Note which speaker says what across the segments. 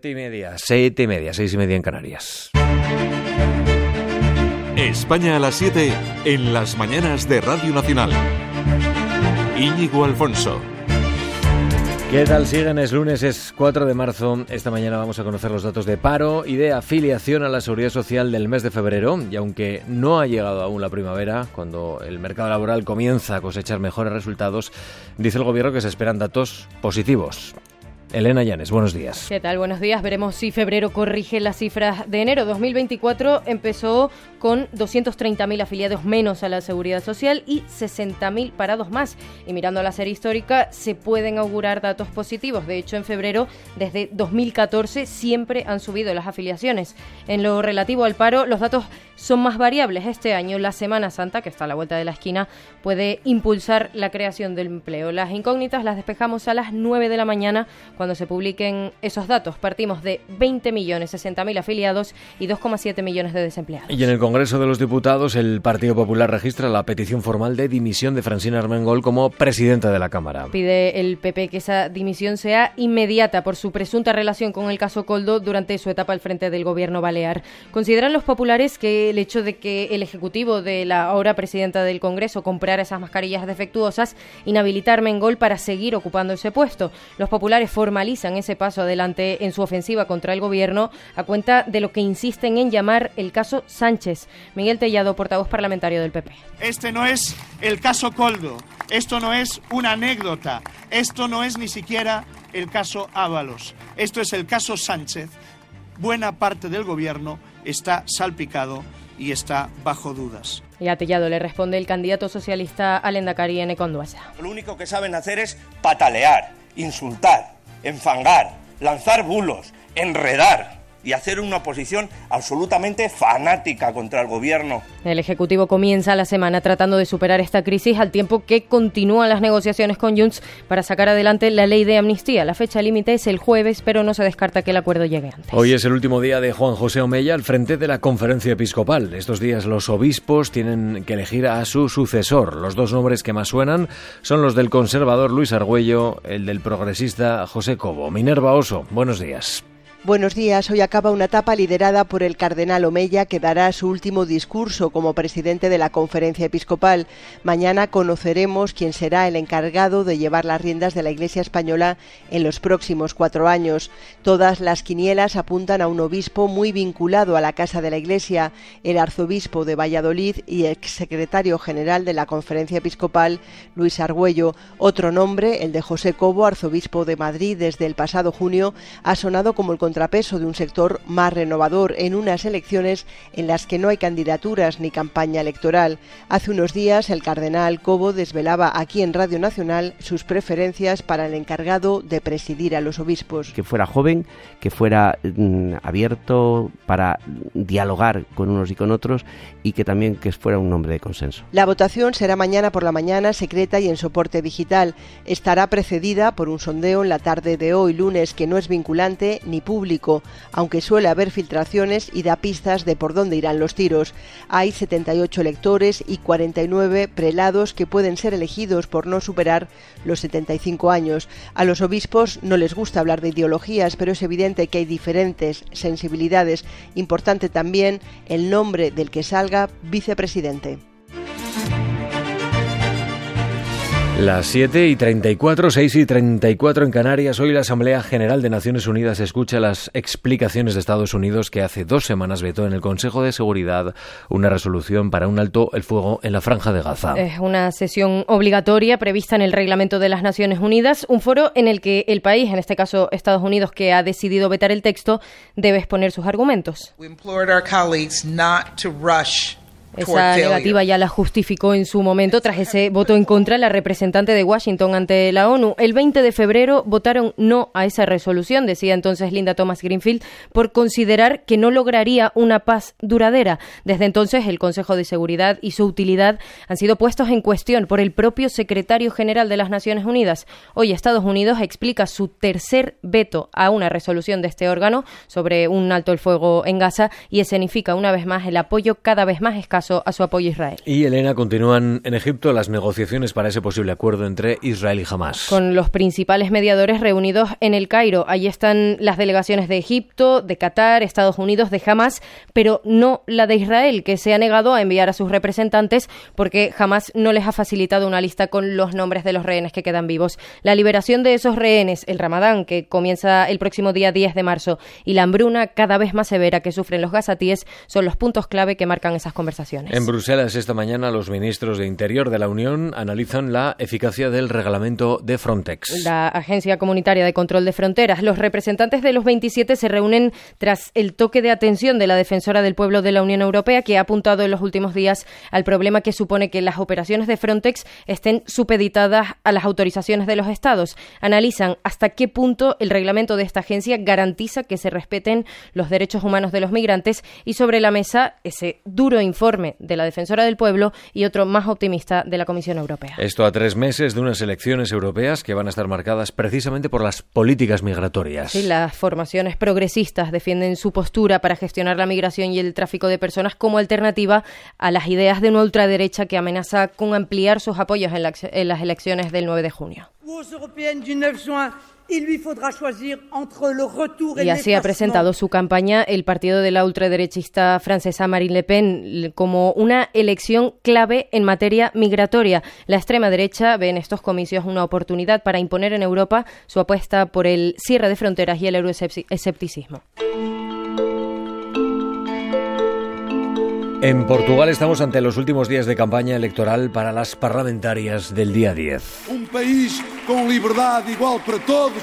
Speaker 1: Siete y media, siete y media, seis y media en Canarias.
Speaker 2: España a las 7 en las mañanas de Radio Nacional. Íñigo Alfonso.
Speaker 1: ¿Qué tal siguen? Es lunes, es 4 de marzo. Esta mañana vamos a conocer los datos de paro y de afiliación a la seguridad social del mes de febrero. Y aunque no ha llegado aún la primavera, cuando el mercado laboral comienza a cosechar mejores resultados, dice el gobierno que se esperan datos positivos. Elena Llanes, buenos días.
Speaker 3: ¿Qué tal? Buenos días. Veremos si febrero corrige las cifras de enero. 2024 empezó con 230.000 afiliados menos a la seguridad social y 60.000 parados más. Y mirando la serie histórica, se pueden augurar datos positivos. De hecho, en febrero, desde 2014, siempre han subido las afiliaciones. En lo relativo al paro, los datos son más variables. Este año, la Semana Santa, que está a la vuelta de la esquina, puede impulsar la creación del empleo. Las incógnitas las despejamos a las 9 de la mañana cuando se publiquen esos datos. Partimos de 20 millones 60 mil afiliados y 2,7 millones de desempleados.
Speaker 1: Y en el Congreso de los Diputados, el Partido Popular registra la petición formal de dimisión de Francina Armengol como presidenta de la Cámara.
Speaker 3: Pide el PP que esa dimisión sea inmediata por su presunta relación con el caso Coldo durante su etapa al frente del gobierno balear. Consideran los populares que el hecho de que el Ejecutivo de la ahora presidenta del Congreso comprara esas mascarillas defectuosas inhabilita a Armengol para seguir ocupando ese puesto. Los populares formalizan ese paso adelante en su ofensiva contra el gobierno a cuenta de lo que insisten en llamar el caso Sánchez. Miguel Tellado, portavoz parlamentario del PP.
Speaker 4: Este no es el caso Coldo, esto no es una anécdota, esto no es ni siquiera el caso Ábalos, esto es el caso Sánchez. Buena parte del gobierno está salpicado y está bajo dudas.
Speaker 3: Y a Tellado le responde el candidato socialista Alenda Cari en Econduasa.
Speaker 5: Lo único que saben hacer es patalear, insultar, enfangar, lanzar bulos, enredar y hacer una oposición absolutamente fanática contra el gobierno.
Speaker 3: El Ejecutivo comienza la semana tratando de superar esta crisis al tiempo que continúan las negociaciones con Junts para sacar adelante la ley de amnistía. La fecha límite es el jueves, pero no se descarta que el acuerdo llegue antes.
Speaker 1: Hoy es el último día de Juan José Omeya al frente de la conferencia episcopal. Estos días los obispos tienen que elegir a su sucesor. Los dos nombres que más suenan son los del conservador Luis Argüello, el del progresista José Cobo. Minerva Oso, buenos días.
Speaker 6: Buenos días. Hoy acaba una etapa liderada por el cardenal Omeya, que dará su último discurso como presidente de la conferencia episcopal. Mañana conoceremos quién será el encargado de llevar las riendas de la Iglesia española en los próximos cuatro años. Todas las quinielas apuntan a un obispo muy vinculado a la Casa de la Iglesia, el arzobispo de Valladolid y exsecretario general de la conferencia episcopal, Luis Argüello. Otro nombre, el de José Cobo, arzobispo de Madrid desde el pasado junio, ha sonado como el contrapeso de un sector más renovador en unas elecciones en las que no hay candidaturas ni campaña electoral. Hace unos días el cardenal Cobo desvelaba aquí en Radio Nacional sus preferencias para el encargado de presidir a los obispos.
Speaker 7: Que fuera joven, que fuera mm, abierto para dialogar con unos y con otros y que también que fuera un hombre de consenso.
Speaker 6: La votación será mañana por la mañana, secreta y en soporte digital. Estará precedida por un sondeo en la tarde de hoy lunes que no es vinculante ni público, aunque suele haber filtraciones y da pistas de por dónde irán los tiros. Hay 78 electores y 49 prelados que pueden ser elegidos por no superar los 75 años. A los obispos no les gusta hablar de ideologías, pero es evidente que hay diferentes sensibilidades. Importante también el nombre del que salga vicepresidente.
Speaker 1: Las 7 y 34, 6 y 34 en Canarias. Hoy la Asamblea General de Naciones Unidas escucha las explicaciones de Estados Unidos que hace dos semanas vetó en el Consejo de Seguridad una resolución para un alto el fuego en la Franja de Gaza.
Speaker 3: Es una sesión obligatoria prevista en el Reglamento de las Naciones Unidas, un foro en el que el país, en este caso Estados Unidos, que ha decidido vetar el texto, debe exponer sus argumentos. Esa negativa ya la justificó en su momento tras ese voto en contra la representante de Washington ante la ONU. El 20 de febrero votaron no a esa resolución, decía entonces Linda Thomas Greenfield, por considerar que no lograría una paz duradera. Desde entonces el Consejo de Seguridad y su utilidad han sido puestos en cuestión por el propio secretario general de las Naciones Unidas. Hoy Estados Unidos explica su tercer veto a una resolución de este órgano sobre un alto el fuego en Gaza y escenifica una vez más el apoyo cada vez más escaso caso a su apoyo a Israel.
Speaker 1: Y Elena, continúan en Egipto las negociaciones para ese posible acuerdo entre Israel y Hamas.
Speaker 3: Con los principales mediadores reunidos en el Cairo. Allí están las delegaciones de Egipto, de Qatar, Estados Unidos, de Hamas, pero no la de Israel, que se ha negado a enviar a sus representantes porque Hamas no les ha facilitado una lista con los nombres de los rehenes que quedan vivos. La liberación de esos rehenes, el Ramadán, que comienza el próximo día 10 de marzo, y la hambruna cada vez más severa que sufren los gazatíes son los puntos clave que marcan esas conversaciones.
Speaker 1: En Bruselas esta mañana los ministros de Interior de la Unión analizan la eficacia del reglamento de Frontex.
Speaker 3: La Agencia Comunitaria de Control de Fronteras. Los representantes de los 27 se reúnen tras el toque de atención de la defensora del pueblo de la Unión Europea, que ha apuntado en los últimos días al problema que supone que las operaciones de Frontex estén supeditadas a las autorizaciones de los estados. Analizan hasta qué punto el reglamento de esta agencia garantiza que se respeten los derechos humanos de los migrantes y sobre la mesa ese duro informe de la defensora del pueblo y otro más optimista de la Comisión Europea.
Speaker 1: Esto a tres meses de unas elecciones europeas que van a estar marcadas precisamente por las políticas migratorias.
Speaker 3: Sí, las formaciones progresistas defienden su postura para gestionar la migración y el tráfico de personas como alternativa a las ideas de una ultraderecha que amenaza con ampliar sus apoyos en, en las elecciones del 9 de junio. Y así ha presentado su campaña el partido de la ultraderechista francesa Marine Le Pen como una elección clave en materia migratoria. La extrema derecha ve en estos comicios una oportunidad para imponer en Europa su apuesta por el cierre de fronteras y el euroescepticismo.
Speaker 1: En Portugal estamos ante los últimos días de campaña electoral para las parlamentarias del día 10.
Speaker 8: Un país con libertad igual para todos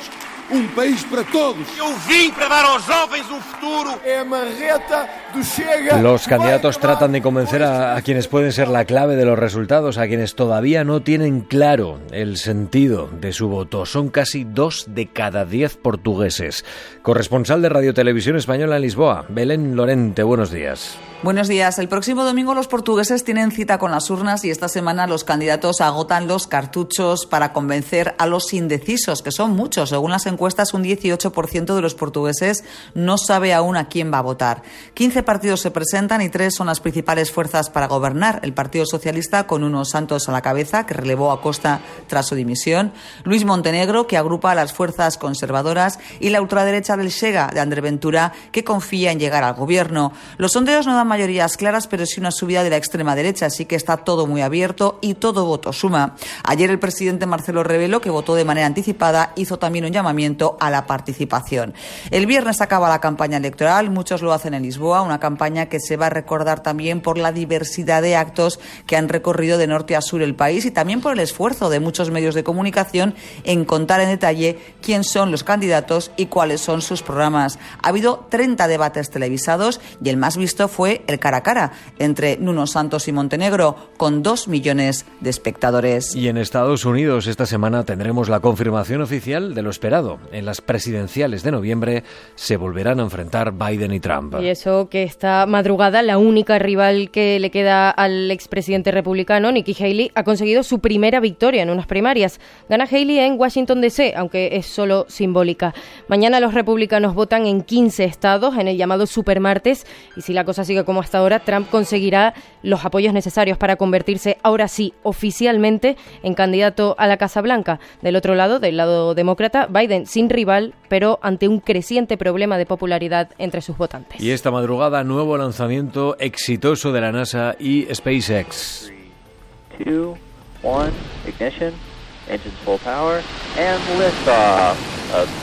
Speaker 8: un país para todos.
Speaker 9: Eu vim para dar aos jovens um futuro.
Speaker 8: É a marreta do Chega.
Speaker 1: Los candidatos tratan de convencer a, a, quienes pueden ser la clave de los resultados, a quienes todavía no tienen claro el sentido de su voto. Son casi dos de cada diez portugueses. Corresponsal de Radio Televisión Española en Lisboa, Belén Lorente, buenos días.
Speaker 10: Buenos días. El próximo domingo los portugueses tienen cita con las urnas y esta semana los candidatos agotan los cartuchos para convencer a los indecisos, que son muchos. Según las encuestas, un 18% de los portugueses no sabe aún a quién va a votar. 15 partidos se presentan y tres son las principales fuerzas para gobernar. El Partido Socialista, con unos santos a la cabeza, que relevó a Costa tras su dimisión. Luis Montenegro, que agrupa a las fuerzas conservadoras. Y la ultraderecha del Chega, de André Ventura, que confía en llegar al gobierno. Los sondeos no dan mayorías claras, pero sí una subida de la extrema derecha, así que está todo muy abierto y todo voto suma. Ayer el presidente Marcelo Rebelo, que votó de manera anticipada, hizo también un llamamiento a la participación. El viernes acaba la campaña electoral, muchos lo hacen en Lisboa, una campaña que se va a recordar también por la diversidad de actos que han recorrido de norte a sur el país y también por el esfuerzo de muchos medios de comunicación en contar en detalle quién son los candidatos y cuáles son sus programas. Ha habido 30 debates televisados y el más visto fue el cara a cara entre Nuno Santos y Montenegro, con dos millones de espectadores.
Speaker 1: Y en Estados Unidos esta semana tendremos la confirmación oficial de lo esperado. En las presidenciales de noviembre se volverán a enfrentar Biden y Trump.
Speaker 3: Y eso que esta madrugada la única rival que le queda al expresidente republicano, Nikki Haley, ha conseguido su primera victoria en unas primarias. Gana Haley en Washington DC, aunque es solo simbólica. Mañana los republicanos votan en 15 estados en el llamado supermartes y si la cosa sigue como hasta ahora, Trump conseguirá los apoyos necesarios para convertirse ahora sí oficialmente en candidato a la Casa Blanca. Del otro lado, del lado demócrata, Biden sin rival, pero ante un creciente problema de popularidad entre sus votantes.
Speaker 1: Y esta madrugada, nuevo lanzamiento exitoso de la NASA y SpaceX.
Speaker 11: ignition, engines full power, and liftoff.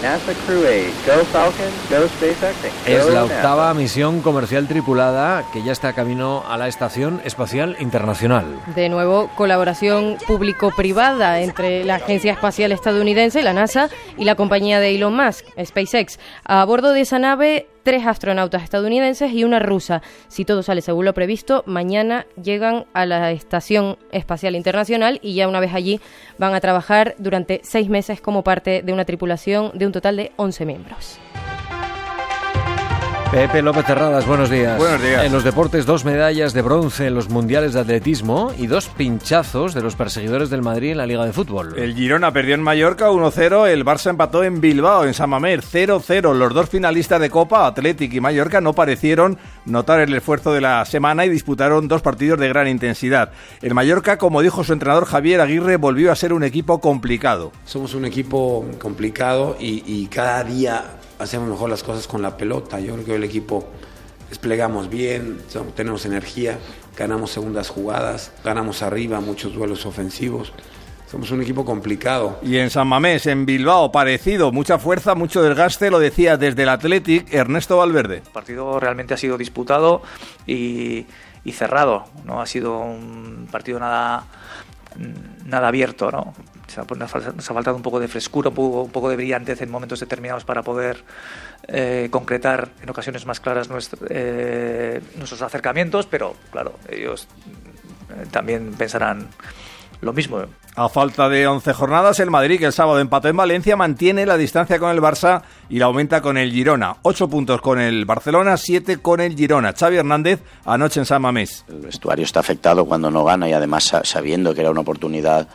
Speaker 11: NASA Crew 8. Go Falcon, go SpaceX.
Speaker 1: Es la octava misión comercial tripulada que ya está camino a la Estación Espacial Internacional.
Speaker 3: De nuevo, colaboración público-privada entre la Agencia Espacial Estadounidense, la NASA, y la compañía de Elon Musk, SpaceX. A bordo de esa nave tres astronautas estadounidenses y una rusa. Si todo sale según lo previsto, mañana llegan a la Estación Espacial Internacional y ya una vez allí van a trabajar durante seis meses como parte de una tripulación de un total de 11 miembros.
Speaker 1: Pepe López Terradas, buenos días.
Speaker 12: Buenos días.
Speaker 1: En los deportes, dos medallas de bronce en los mundiales de atletismo y dos pinchazos de los perseguidores del Madrid en la Liga de Fútbol.
Speaker 12: El Girona perdió en Mallorca 1-0, el Barça empató en Bilbao, en San Mamés 0-0. Los dos finalistas de Copa, Athletic y Mallorca, no parecieron notar el esfuerzo de la semana y disputaron dos partidos de gran intensidad. El Mallorca, como dijo su entrenador Javier Aguirre, volvió a ser un equipo complicado.
Speaker 13: Somos un equipo complicado y, y cada día hacemos mejor las cosas con la pelota. Yo creo que el equipo desplegamos bien, tenemos energía, ganamos segundas jugadas, ganamos arriba muchos duelos ofensivos. Somos un equipo complicado.
Speaker 12: Y en San Mamés, en Bilbao, parecido, mucha fuerza, mucho desgaste, lo decía desde el Athletic Ernesto Valverde.
Speaker 14: El partido realmente ha sido disputado y, y cerrado, no ha sido un partido nada nada abierto, ¿no? Nos ha, faltado un poco de frescura, un poco, de brillantez en momentos determinados para poder eh, concretar en ocasiones más claras eh, nuestros acercamientos, pero claro, ellos eh, también pensarán lo mismo.
Speaker 12: A falta de 11 jornadas, el Madrid, que el sábado empató en Valencia, mantiene la distancia con el Barça y la aumenta con el Girona. 8 puntos con el Barcelona, 7 con el Girona. Xavi Hernández, anoche en San Mamés.
Speaker 15: El vestuario está afectado cuando no gana y además sabiendo que era una oportunidad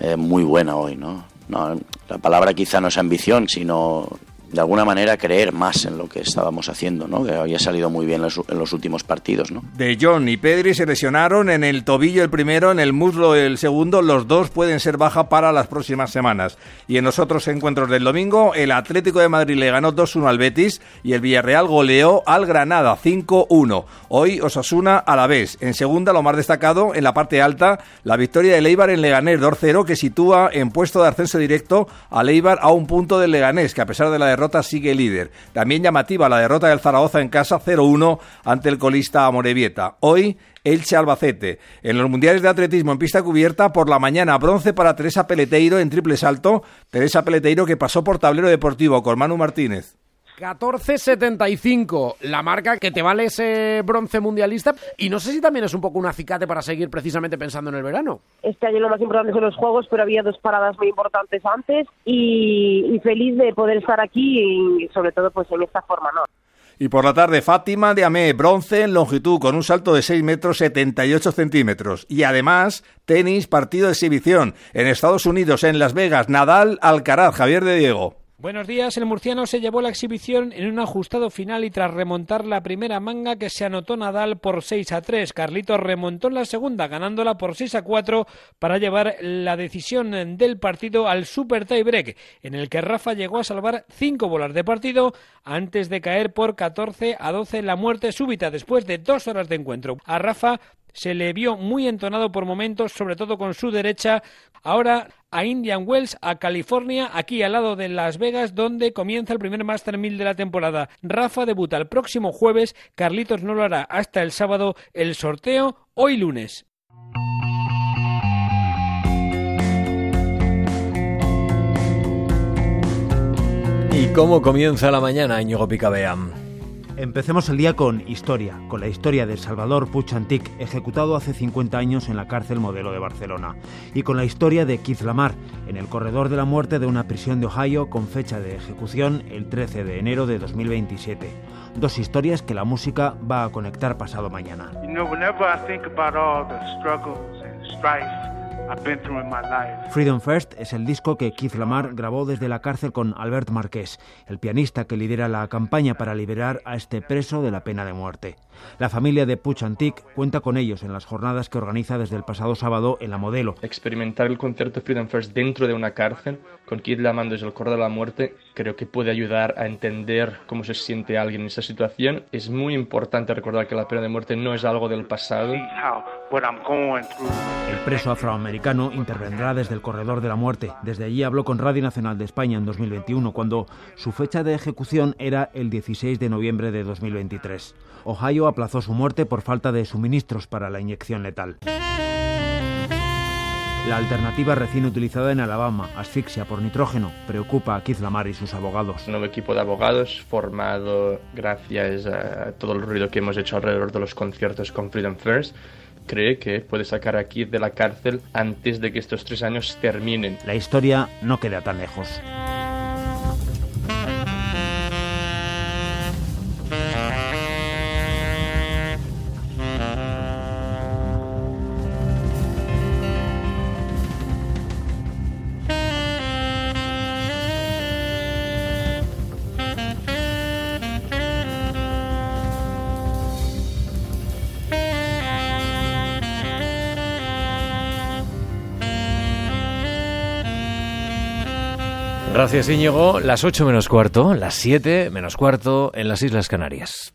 Speaker 15: eh, muy buena hoy, ¿no? ¿no? La palabra quizá no es ambición, sino de alguna manera creer más en lo que estábamos haciendo, ¿no? que había salido muy bien en los últimos partidos. ¿no?
Speaker 12: De John y Pedri se lesionaron en el tobillo el primero, en el muslo el segundo, los dos pueden ser baja para las próximas semanas. Y en los otros encuentros del domingo, el Atlético de Madrid le ganó 2-1 al Betis y el Villarreal goleó al Granada 5-1. Hoy Osasuna a la vez. En segunda, lo más destacado, en la parte alta, la victoria de Leibar en Leganés 2-0 que sitúa en puesto de ascenso directo a Leibar a un punto del Leganés, que a pesar de la derrota sigue líder. También llamativa la derrota del Zaragoza en casa 0-1 ante el colista Amorebieta. Hoy Elche Albacete. En los mundiales de atletismo en pista cubierta, por la mañana bronce para Teresa Peleteiro en triple salto. Teresa Peleteiro que pasó por tablero deportivo con Manu Martínez.
Speaker 16: 14.75, la marca que te vale ese bronce mundialista. Y no sé si también es un poco un acicate para seguir precisamente pensando en el verano.
Speaker 17: Este año lo más importante son los Juegos, pero había dos paradas muy importantes antes y, feliz de poder estar aquí y sobre todo pues en esta forma, ¿no?
Speaker 12: Y por la tarde, Fátima de Amé, bronce en longitud con un salto de 6 metros 78 centímetros. Y además, tenis, partido de exhibición en Estados Unidos, en Las Vegas, Nadal, Alcaraz, Javier de Diego.
Speaker 18: Buenos días, el murciano se llevó la exhibición en un ajustado final y tras remontar la primera manga que se anotó Nadal por 6 a 3. Carlitos remontó la segunda ganándola por 6 a 4 para llevar la decisión del partido al super tiebreak en el que Rafa llegó a salvar 5 bolas de partido antes de caer por 14 a 12 en la muerte súbita después de dos horas de encuentro. A Rafa se le vio muy entonado por momentos, sobre todo con su derecha. Ahora a Indian Wells, a California, aquí al lado de Las Vegas, donde comienza el primer Master 1000 de la temporada. Rafa debuta el próximo jueves, Carlitos no lo hará hasta el sábado, el sorteo hoy lunes.
Speaker 1: ¿Y cómo comienza la mañana, Íñigo Picabeam?
Speaker 19: Empecemos el día con historia, con la historia de Salvador Puig Antic, ejecutado hace 50 años en la cárcel modelo de Barcelona, y con la historia de Keith Lamar, en el corredor de la muerte de una prisión de Ohio con fecha de ejecución el 13 de enero de 2027. Dos historias que la música va a conectar pasado mañana. Freedom First es el disco que Keith Lamar grabó desde la cárcel con Albert Marqués, el pianista que lidera la campaña para liberar a este preso de la pena de muerte. La familia de Puch Antic cuenta con ellos en las jornadas que organiza desde el pasado sábado en la Modelo.
Speaker 20: Experimentar el concierto Freedom First dentro de una cárcel, con Keith Lamar desde el corredor de la muerte, creo que puede ayudar a entender cómo se siente alguien en esa situación. Es muy importante recordar que la pena de muerte no es algo del pasado.
Speaker 19: El preso afroamericano intervendrá desde el corredor de la muerte. Desde allí habló con Radio Nacional de España en 2021, cuando su fecha de ejecución era el 16 de noviembre de 2023. Ohio aplazó su muerte por falta de suministros para la inyección letal. La alternativa recién utilizada en Alabama, asfixia por nitrógeno, preocupa a Keith Lamar y sus abogados.
Speaker 20: Un nuevo equipo de abogados formado gracias a todo el ruido que hemos hecho alrededor de los conciertos con Freedom First cree que puede sacar a Keith de la cárcel antes de que estos tres años terminen.
Speaker 19: La historia no queda tan lejos.
Speaker 1: Gracias Íñigo. Las 8 menos cuarto, las 7 menos cuarto en las Islas Canarias.